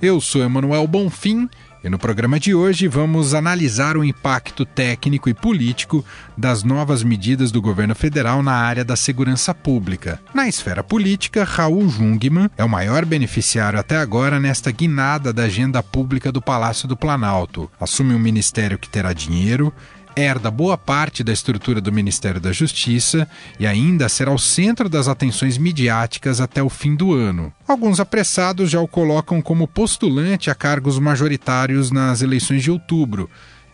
Eu sou Emanuel Bonfim e no programa de hoje vamos analisar o impacto técnico e político das novas medidas do governo federal na área da segurança pública. Na esfera política, Raul Jungmann é o maior beneficiário até agora nesta guinada da agenda pública do Palácio do Planalto. Assume um ministério que terá dinheiro, herda boa parte da estrutura do Ministério da Justiça e ainda será o centro das atenções midiáticas até o fim do ano. Alguns apressados já o colocam como postulante a cargos majoritários nas eleições de outubro,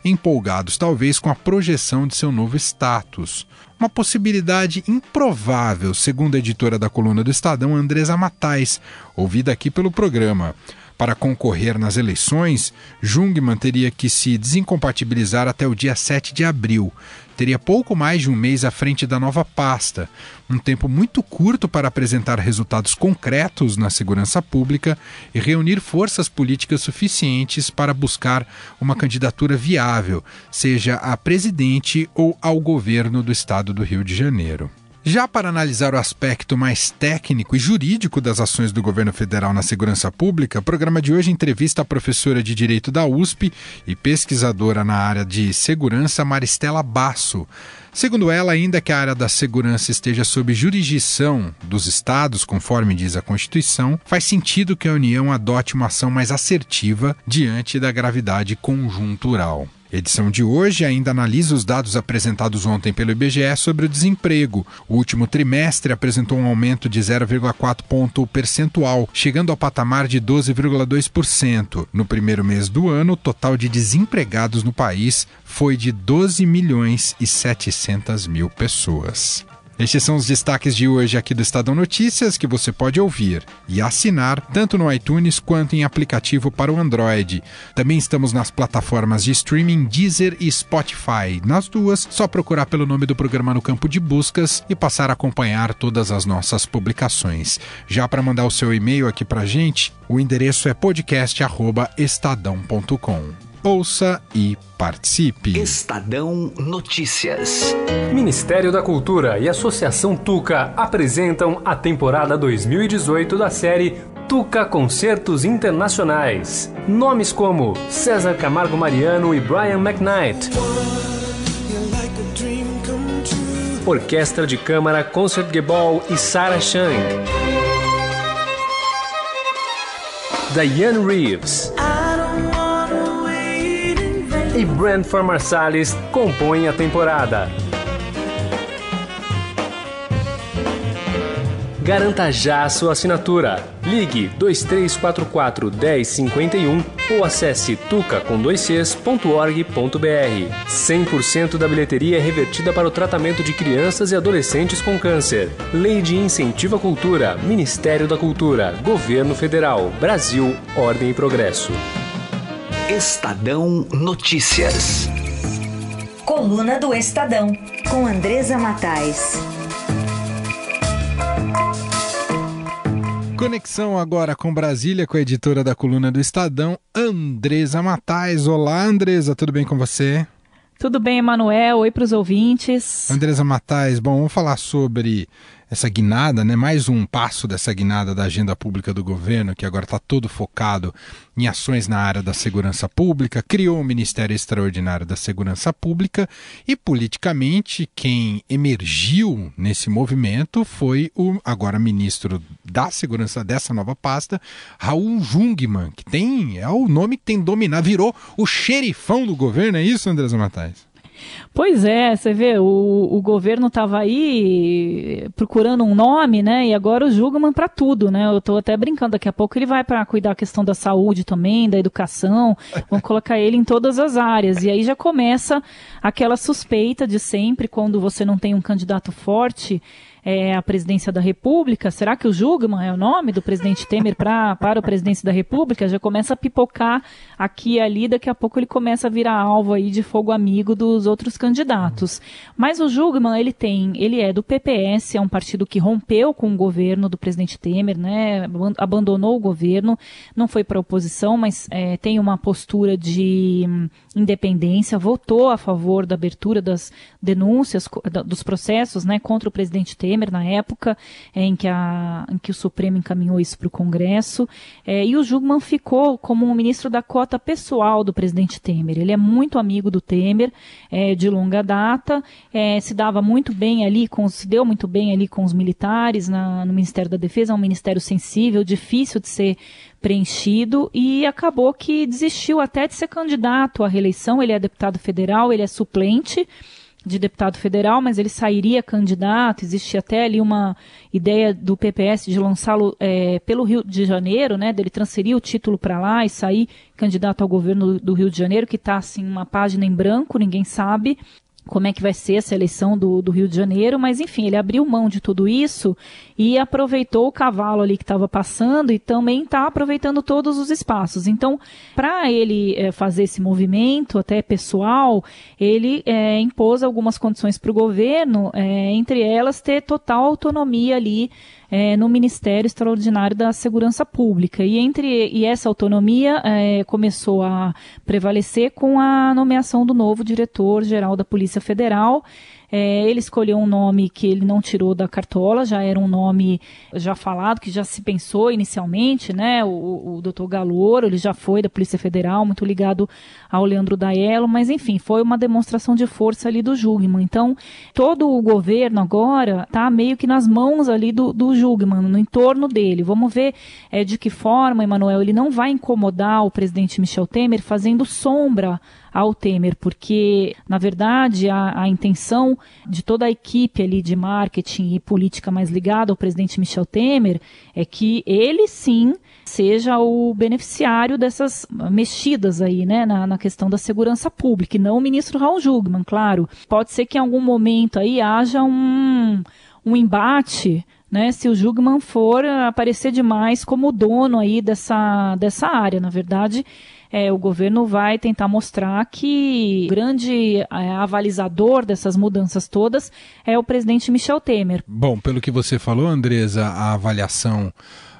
empolgados talvez com a projeção de seu novo status. Uma possibilidade improvável, segundo a editora da coluna do Estadão, Andresa Matais, ouvida aqui pelo programa. Para concorrer nas eleições, Jungmann teria que se desincompatibilizar até o dia 7 de abril. Teria pouco mais de um mês à frente da nova pasta, um tempo muito curto para apresentar resultados concretos na segurança pública e reunir forças políticas suficientes para buscar uma candidatura viável, seja a presidente ou ao governo do estado do Rio de Janeiro. Já para analisar o aspecto mais técnico e jurídico das ações do governo federal na segurança pública, o programa de hoje entrevista a professora de Direito da USP e pesquisadora na área de segurança, Maristela Basso. Segundo ela, ainda que a área da segurança esteja sob jurisdição dos estados, conforme diz a Constituição, faz sentido que a União adote uma ação mais assertiva diante da gravidade conjuntural. Edição de hoje ainda analisa os dados apresentados ontem pelo IBGE sobre o desemprego. O último trimestre apresentou um aumento de 0,4 ponto percentual, chegando ao patamar de 12,2%. No primeiro mês do ano, o total de desempregados no país foi de 12 milhões e 700 mil pessoas. Estes são os destaques de hoje aqui do Estadão Notícias que você pode ouvir e assinar tanto no iTunes quanto em aplicativo para o Android. Também estamos nas plataformas de streaming Deezer e Spotify. Nas duas, só procurar pelo nome do programa no campo de buscas e passar a acompanhar todas as nossas publicações. Já para mandar o seu e-mail aqui para gente, o endereço é podcast@estadão.com ouça e participe. Estadão Notícias. Ministério da Cultura e Associação Tuca apresentam a temporada 2018 da série Tuca Concertos Internacionais. Nomes como César Camargo Mariano e Brian McKnight. Orquestra de Câmara Concertgebouw e Sarah Chang. Diane Reeves. E Brentford Marsalis compõem a temporada. Garanta já a sua assinatura. Ligue 2344 1051 ou acesse tuca.org.br. 100% da bilheteria é revertida para o tratamento de crianças e adolescentes com câncer. Lei de Incentivo à Cultura, Ministério da Cultura, Governo Federal, Brasil, Ordem e Progresso. Estadão Notícias. Coluna do Estadão, com Andresa Matais. Conexão agora com Brasília, com a editora da coluna do Estadão, Andresa Matais. Olá, Andresa, tudo bem com você? Tudo bem, Emanuel? Oi para os ouvintes. Andresa Matais, bom, vamos falar sobre essa guinada, né? mais um passo dessa guinada da agenda pública do governo, que agora está todo focado em ações na área da segurança pública, criou o Ministério Extraordinário da Segurança Pública e, politicamente, quem emergiu nesse movimento foi o agora ministro da Segurança dessa nova pasta, Raul Jungmann, que tem, é o nome que tem dominado, virou o xerifão do governo, é isso, Andrés Matais? Pois é, você vê, o, o governo estava aí procurando um nome, né? E agora o Jugman para tudo, né? Eu estou até brincando, daqui a pouco ele vai para cuidar da questão da saúde também, da educação, vão colocar ele em todas as áreas. E aí já começa aquela suspeita de sempre, quando você não tem um candidato forte, é, a presidência da República. Será que o Jugman é o nome do presidente Temer pra, para a presidência da República? Já começa a pipocar aqui e ali, daqui a pouco ele começa a virar alvo aí de fogo amigo dos outros candidatos. Mas o Jugman, ele tem, ele é do PPS, é um partido que rompeu com o governo do presidente Temer, né? Abandonou o governo, não foi para a oposição, mas é, tem uma postura de independência, votou a favor da abertura das denúncias, dos processos, né, contra o presidente Temer na época é, em, que a, em que o Supremo encaminhou isso para o Congresso. É, e o Jugman ficou como um ministro da cota pessoal do presidente Temer. Ele é muito amigo do Temer, é, de longa data, é, se dava muito bem ali, com, se deu muito bem ali com os militares na, no Ministério da Defesa, é um ministério sensível, difícil de ser preenchido e acabou que desistiu até de ser candidato à reeleição. Ele é deputado federal, ele é suplente de deputado federal, mas ele sairia candidato. Existe até ali uma ideia do PPS de lançá-lo é, pelo Rio de Janeiro, né? Dele transferir o título para lá e sair candidato ao governo do Rio de Janeiro, que está assim uma página em branco, ninguém sabe como é que vai ser essa eleição do, do, Rio de Janeiro, mas enfim, ele abriu mão de tudo isso e aproveitou o cavalo ali que estava passando e também está aproveitando todos os espaços. Então, para ele é, fazer esse movimento, até pessoal, ele é, impôs algumas condições para o governo, é, entre elas ter total autonomia ali é, no Ministério Extraordinário da Segurança Pública. E entre e essa autonomia é, começou a prevalecer com a nomeação do novo diretor-geral da Polícia Federal. É, ele escolheu um nome que ele não tirou da cartola, já era um nome já falado, que já se pensou inicialmente, né? O, o doutor Galouro, ele já foi da Polícia Federal, muito ligado ao Leandro Daello, mas enfim, foi uma demonstração de força ali do Jugman. Então, todo o governo agora está meio que nas mãos ali do, do Jugman, no entorno dele. Vamos ver é, de que forma, Emanuel, ele não vai incomodar o presidente Michel Temer fazendo sombra ao Temer, porque, na verdade, a, a intenção de toda a equipe ali de marketing e política mais ligada ao presidente Michel Temer é que ele sim seja o beneficiário dessas mexidas aí, né, na, na, questão da segurança pública, e não o ministro Raul Jugman, claro. Pode ser que em algum momento aí haja um, um embate né, se o Jugman for aparecer demais como dono aí dessa, dessa área. Na verdade, é, o governo vai tentar mostrar que o grande é, avalizador dessas mudanças todas é o presidente Michel Temer. Bom, pelo que você falou, Andresa, a avaliação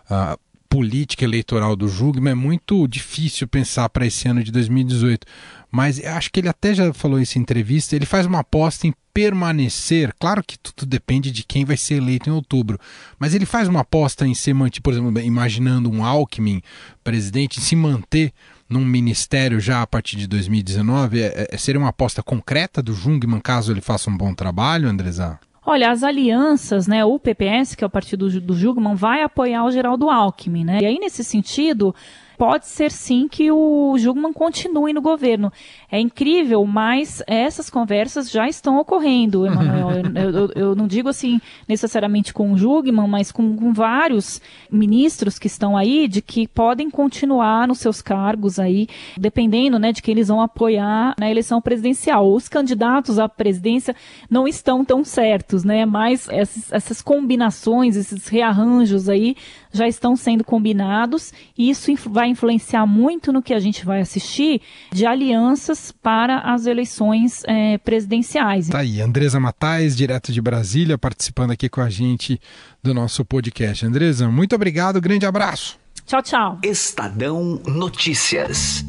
a política eleitoral do Jugman é muito difícil pensar para esse ano de 2018. Mas acho que ele até já falou isso em entrevista. Ele faz uma aposta em permanecer. Claro que tudo depende de quem vai ser eleito em outubro. Mas ele faz uma aposta em ser mantido, por exemplo, imaginando um Alckmin presidente, em se manter num ministério já a partir de 2019? É, é, seria uma aposta concreta do Jungmann caso ele faça um bom trabalho, Andresa? Olha, as alianças, né, o PPS, que é o partido do Jugman, vai apoiar o Geraldo Alckmin, né? E aí, nesse sentido, pode ser sim que o Jugman continue no governo. É incrível, mas essas conversas já estão ocorrendo, Emanuel. eu, eu, eu, não digo assim necessariamente com o Jugman, mas com, com, vários ministros que estão aí, de que podem continuar nos seus cargos aí, dependendo né, de quem eles vão apoiar na eleição presidencial. Os candidatos à presidência não estão tão certos, né? Mas essas, essas combinações, esses rearranjos aí já estão sendo combinados e isso vai influenciar muito no que a gente vai assistir de alianças para as eleições é, presidenciais. Tá aí, Andresa Matais, direto de Brasília, participando aqui com a gente do nosso podcast. Andresa, muito obrigado, grande abraço. Tchau, tchau. Estadão Notícias.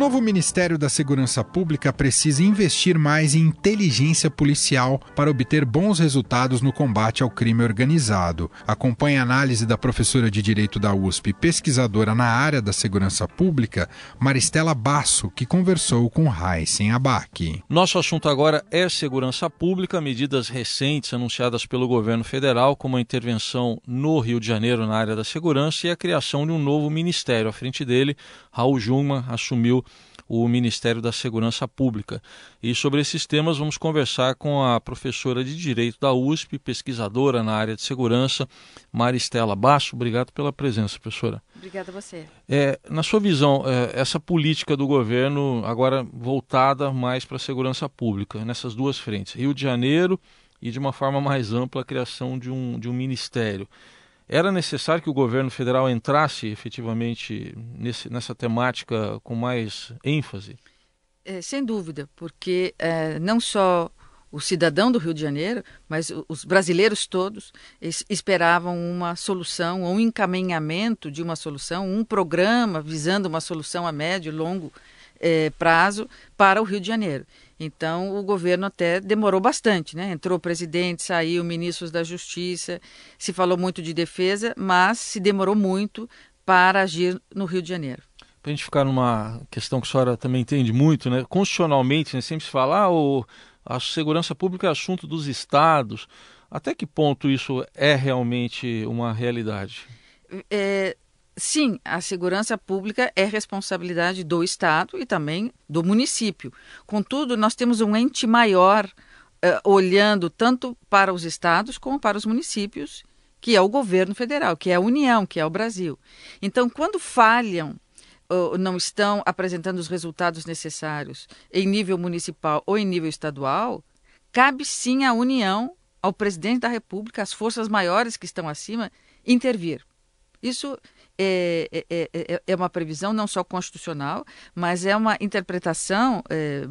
Novo Ministério da Segurança Pública precisa investir mais em inteligência policial para obter bons resultados no combate ao crime organizado. Acompanhe a análise da professora de Direito da USP, pesquisadora na área da segurança pública, Maristela Basso, que conversou com Heisen Abac. Nosso assunto agora é segurança pública, medidas recentes anunciadas pelo governo federal, como a intervenção no Rio de Janeiro na área da segurança e a criação de um novo ministério. À frente dele, Raul Jungmann assumiu o Ministério da Segurança Pública. E sobre esses temas vamos conversar com a professora de Direito da USP, pesquisadora na área de segurança, Maristela Basso. Obrigado pela presença, professora. Obrigada a você. É, na sua visão, é, essa política do governo agora voltada mais para a segurança pública, nessas duas frentes, Rio de Janeiro e de uma forma mais ampla a criação de um, de um ministério. Era necessário que o governo federal entrasse efetivamente nesse, nessa temática com mais ênfase? É, sem dúvida, porque é, não só o cidadão do Rio de Janeiro, mas os brasileiros todos esperavam uma solução, um encaminhamento de uma solução, um programa visando uma solução a médio e longo é, prazo para o Rio de Janeiro. Então, o governo até demorou bastante, né? Entrou o presidente, saiu ministros da Justiça, se falou muito de defesa, mas se demorou muito para agir no Rio de Janeiro. Para a gente ficar numa questão que a senhora também entende muito, né? Constitucionalmente, né? sempre se fala, ah, o, a segurança pública é assunto dos estados. Até que ponto isso é realmente uma realidade? É, sim, a segurança pública é responsabilidade do Estado e também do município. Contudo, nós temos um ente maior uh, olhando tanto para os estados como para os municípios, que é o governo federal, que é a União, que é o Brasil. Então, quando falham não estão apresentando os resultados necessários em nível municipal ou em nível estadual, cabe sim à União, ao presidente da República, às forças maiores que estão acima, intervir. Isso é, é, é, uma previsão não só constitucional, mas é uma interpretação é,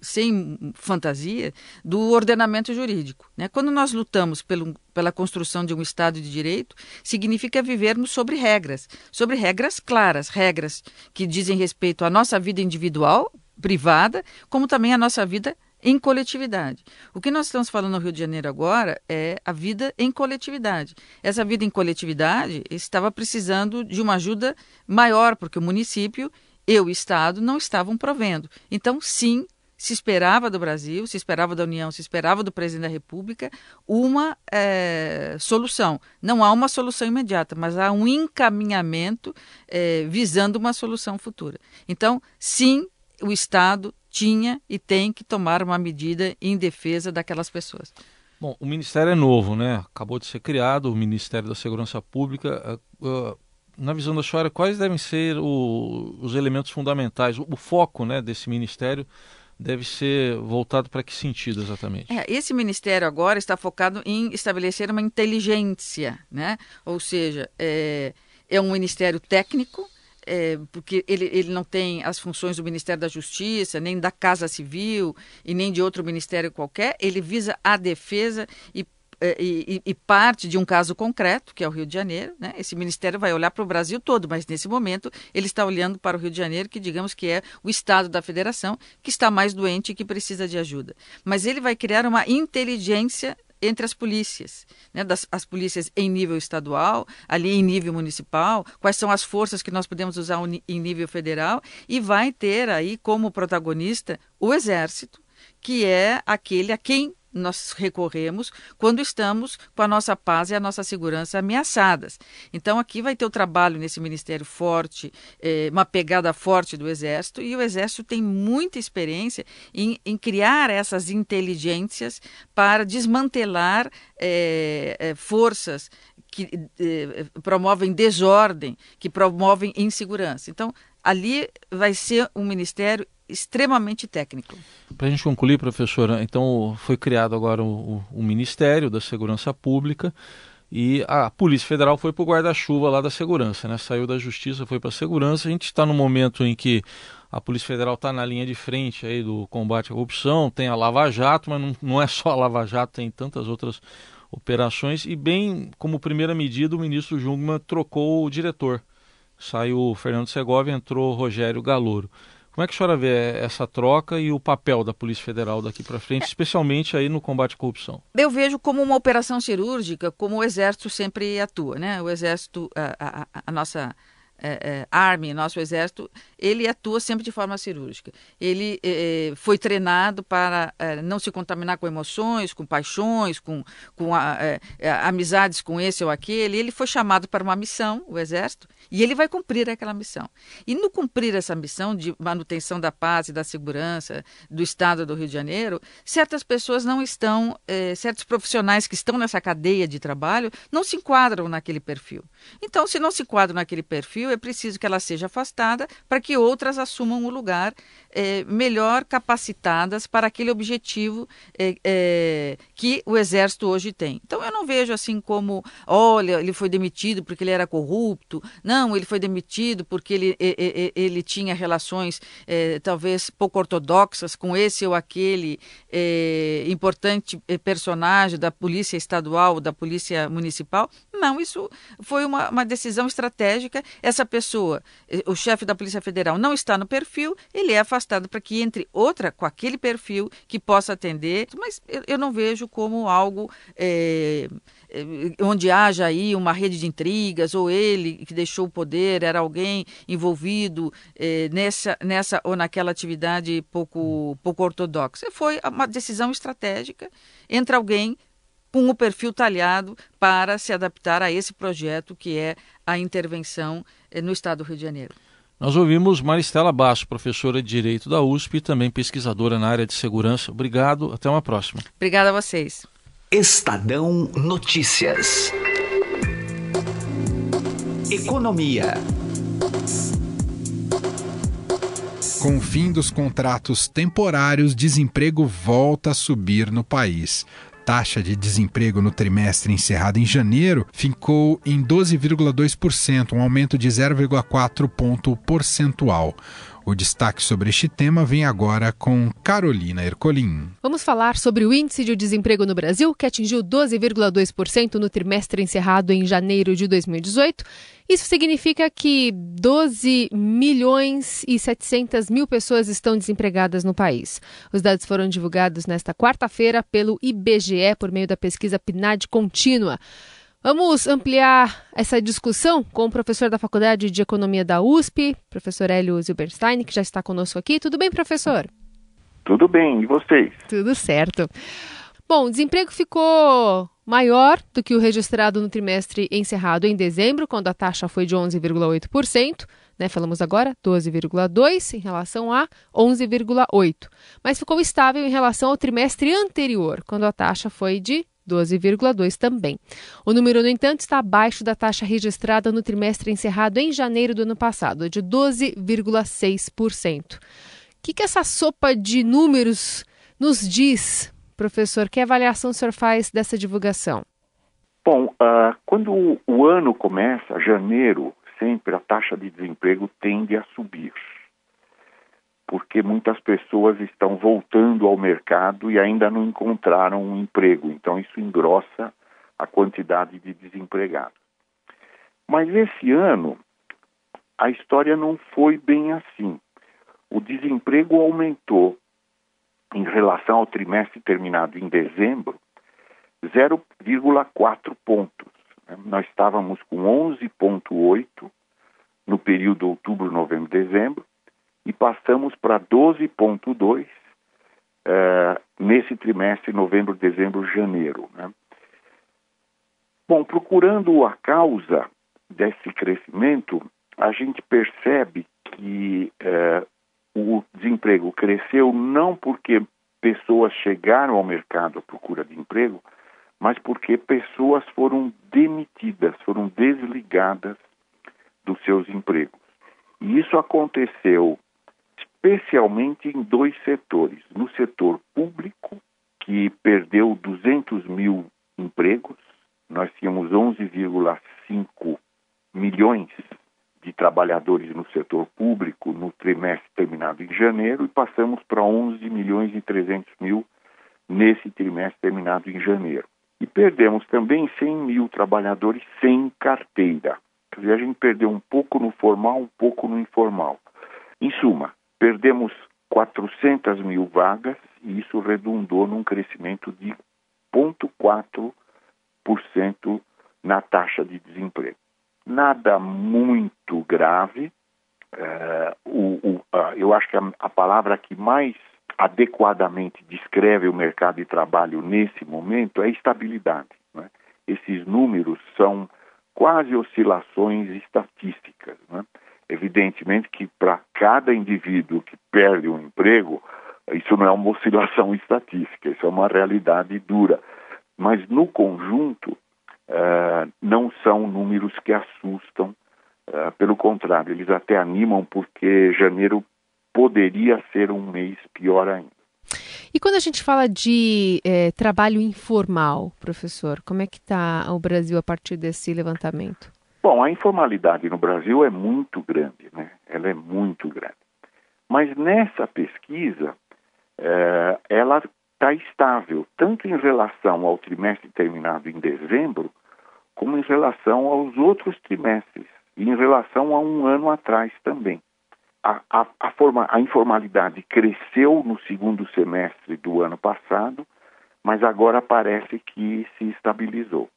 sem fantasia do ordenamento jurídico. Né? Quando nós lutamos pelo, pela construção de um Estado de Direito, significa vivermos sobre regras, sobre regras claras, regras que dizem respeito à nossa vida individual, privada, como também à nossa vida em coletividade. O que nós estamos falando no Rio de Janeiro agora é a vida em coletividade. Essa vida em coletividade estava precisando de uma ajuda maior, porque o município e o Estado não estavam provendo. Então, sim, se esperava do Brasil, se esperava da União, se esperava do presidente da República uma é, solução. Não há uma solução imediata, mas há um encaminhamento é, visando uma solução futura. Então, sim, o Estado tinha e tem que tomar uma medida em defesa daquelas pessoas. Bom, o Ministério é novo, né? Acabou de ser criado, o Ministério da Segurança Pública. Uh, na visão da senhora, quais devem ser o, os elementos fundamentais? O, o, foco né, desse Ministério deve ser voltado para que sentido exatamente? É, esse Ministério agora está focado em estabelecer uma inteligência, né? Ou seja, é, é um Ministério técnico, é, porque ele, ele não tem as funções do Ministério da Justiça, nem da Casa Civil e nem de outro ministério qualquer, ele visa a defesa e é, e, e, parte de um caso concreto, que é o Rio de Janeiro. Né? Esse ministério vai olhar para o Brasil todo, mas nesse momento ele está olhando para o Rio de Janeiro, que digamos que é o estado da federação, que está mais doente e que precisa de ajuda. Mas ele vai criar uma inteligência entre as polícias, né, das, as polícias em nível estadual, ali em nível municipal, quais são as forças que nós podemos usar em nível federal, e vai ter aí como protagonista o Exército, que é aquele a quem nós recorremos quando estamos com a nossa paz e a nossa segurança ameaçadas. Então, aqui vai ter o trabalho nesse ministério forte, é, uma pegada forte do Exército, e o Exército tem muita experiência em, em criar essas inteligências para desmantelar é, é, forças que promovem desordem, que promovem insegurança. Então, ali vai ser um ministério extremamente técnico. Para a gente concluir, professora, então foi criado agora o, o, Ministério da Segurança Pública e a Polícia Federal foi para o guarda-chuva lá da segurança, né? Saiu da Justiça, foi para a segurança. A gente está no momento em que a Polícia Federal está na linha de frente aí do combate à corrupção, tem a Lava Jato, mas não, não é só a Lava Jato, tem tantas outras operações. E bem como primeira medida, o ministro Jungmann trocou o diretor. Saiu Fernando Segovia, entrou Rogério Galouro. Como é que a senhora vê essa troca e o papel da Polícia Federal daqui para frente, é. especialmente aí no combate à corrupção? Eu vejo como uma operação cirúrgica, como o Exército sempre atua, né? O Exército, a, a, a nossa é, é, nosso exército, ele atua sempre de forma cirúrgica. Ele é, foi treinado para é, não se contaminar com emoções, com paixões, com, com a, é, é, amizades com esse ou aquele. Ele foi chamado para uma missão, o exército, e ele vai cumprir aquela missão. E no cumprir essa missão de manutenção da paz e da segurança do Estado do Rio de Janeiro, certas pessoas não estão, certos profissionais que estão nessa cadeia de trabalho não se enquadram naquele perfil. Então, se não se enquadram naquele perfil, é preciso que ela seja afastada para que outras assumam o lugar é, melhor capacitadas para aquele objetivo é, é, que o Exército hoje tem. Então, eu não vejo assim como, olha, ele foi demitido porque ele era corrupto, não, ele foi demitido porque ele, ele tinha relações é, talvez pouco ortodoxas com esse ou aquele é, importante personagem da Polícia Estadual, da Polícia Municipal. Não, isso foi uma, uma decisão estratégica. Essa pessoa, o chefe da Polícia Federal, não está no perfil, ele é afastado para que entre outra com aquele perfil que possa atender, mas eu, não vejo como algo. É, onde haja aí uma rede de intrigas, ou ele que deixou o poder, era alguém envolvido nessa, nessa ou naquela atividade pouco, pouco ortodoxa. Foi uma decisão estratégica entre alguém com o perfil talhado para se adaptar a esse projeto que é a intervenção no Estado do Rio de Janeiro. Nós ouvimos Maristela Basso, professora de Direito da USP e também pesquisadora na área de segurança. Obrigado, até uma próxima. Obrigada a vocês. Estadão Notícias. Economia. Com o fim dos contratos temporários, desemprego volta a subir no país taxa de desemprego no trimestre encerrado em janeiro ficou em 12,2%, um aumento de 0,4 ponto percentual. O destaque sobre este tema vem agora com Carolina Ercolim. Vamos falar sobre o índice de desemprego no Brasil, que atingiu 12,2% no trimestre encerrado em janeiro de 2018. Isso significa que 12 milhões e 700 mil pessoas estão desempregadas no país. Os dados foram divulgados nesta quarta-feira pelo IBGE por meio da pesquisa PNAD contínua. Vamos ampliar essa discussão com o professor da Faculdade de Economia da USP, professor Hélio Zilberstein, que já está conosco aqui. Tudo bem, professor? Tudo bem, e vocês? Tudo certo. Bom, o desemprego ficou maior do que o registrado no trimestre encerrado em dezembro, quando a taxa foi de 11,8%. Né, falamos agora 12,2 em relação a 11,8, mas ficou estável em relação ao trimestre anterior, quando a taxa foi de 12,2 também. O número, no entanto, está abaixo da taxa registrada no trimestre encerrado em janeiro do ano passado, de 12,6%. O que, que essa sopa de números nos diz, professor? Que avaliação o senhor faz dessa divulgação? Bom, uh, quando o ano começa, janeiro, sempre a taxa de desemprego tende a subir porque muitas pessoas estão voltando ao mercado e ainda não encontraram um emprego. Então, isso engrossa a quantidade de desempregados. Mas esse ano, a história não foi bem assim. O desemprego aumentou em relação ao trimestre terminado em dezembro 0,4 pontos. Nós estávamos com 11,8 no período outubro, novembro, dezembro e passamos para 12,2 é, nesse trimestre, novembro, dezembro, janeiro. Né? Bom, procurando a causa desse crescimento, a gente percebe que é, o desemprego cresceu não porque pessoas chegaram ao mercado à procura de emprego, mas porque pessoas foram demitidas, foram desligadas dos seus empregos. E isso aconteceu especialmente em dois setores. No setor público, que perdeu 200 mil empregos, nós tínhamos 11,5 milhões de trabalhadores no setor público no trimestre terminado em janeiro e passamos para 11 milhões e 300 mil nesse trimestre terminado em janeiro. E perdemos também 100 mil trabalhadores sem carteira. Quer dizer, a gente perdeu um pouco no formal, um pouco no informal. Em suma, Perdemos 400 mil vagas e isso redundou num crescimento de 0,4% na taxa de desemprego. nada muito grave. É, o, o, eu acho que a, a palavra que mais adequadamente descreve o mercado de trabalho nesse momento é estabilidade. Né? Esses números são quase oscilações estatísticas. Né? Evidentemente que para cada indivíduo que perde um emprego, isso não é uma oscilação estatística, isso é uma realidade dura. Mas no conjunto, uh, não são números que assustam, uh, pelo contrário, eles até animam porque janeiro poderia ser um mês pior ainda. E quando a gente fala de é, trabalho informal, professor, como é que está o Brasil a partir desse levantamento? Bom, a informalidade no Brasil é muito grande, né? Ela é muito grande. Mas nessa pesquisa, é, ela está estável, tanto em relação ao trimestre terminado em dezembro, como em relação aos outros trimestres, e em relação a um ano atrás também a, a, a, forma, a informalidade cresceu no segundo semestre do ano passado, mas agora parece que se estabilizou.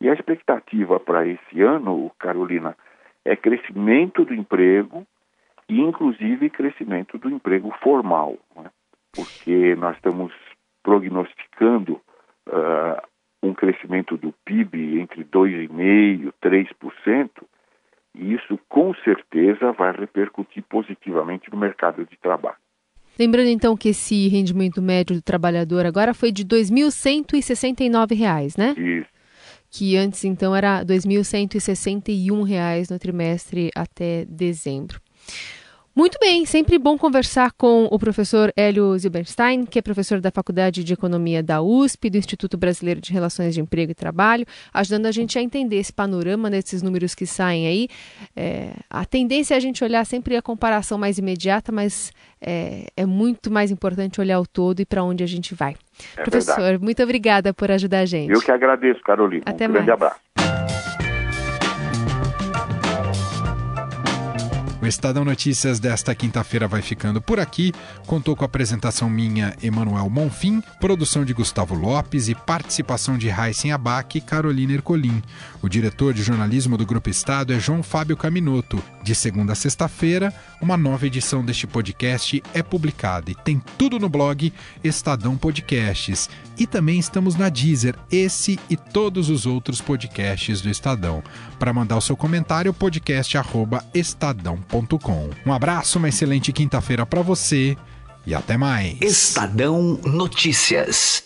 E a expectativa para esse ano, Carolina, é crescimento do emprego e, inclusive, crescimento do emprego formal, né? porque nós estamos prognosticando uh, um crescimento do PIB entre 2,5% e 3%, e isso, com certeza, vai repercutir positivamente no mercado de trabalho. Lembrando então que esse rendimento médio do trabalhador agora foi de R$ 2.169, né? Isso. Que antes então era R$ 2.161 no trimestre até dezembro. Muito bem, sempre bom conversar com o professor Hélio Zilberstein, que é professor da Faculdade de Economia da USP, do Instituto Brasileiro de Relações de Emprego e Trabalho, ajudando a gente a entender esse panorama desses números que saem aí. É, a tendência é a gente olhar sempre a comparação mais imediata, mas é, é muito mais importante olhar o todo e para onde a gente vai. É professor, verdade. muito obrigada por ajudar a gente. Eu que agradeço, Carolina. Até um mais. grande abraço. O Estadão Notícias desta quinta-feira vai ficando por aqui. Contou com a apresentação minha, Emanuel Monfim, produção de Gustavo Lopes e participação de Raíssen Abac e Carolina Ercolim. O diretor de jornalismo do Grupo Estado é João Fábio Caminoto. De segunda a sexta-feira, uma nova edição deste podcast é publicada e tem tudo no blog Estadão Podcasts. E também estamos na Deezer, esse e todos os outros podcasts do Estadão. Para mandar o seu comentário, podcast@estadão.com. Um abraço, uma excelente quinta-feira para você e até mais. Estadão Notícias.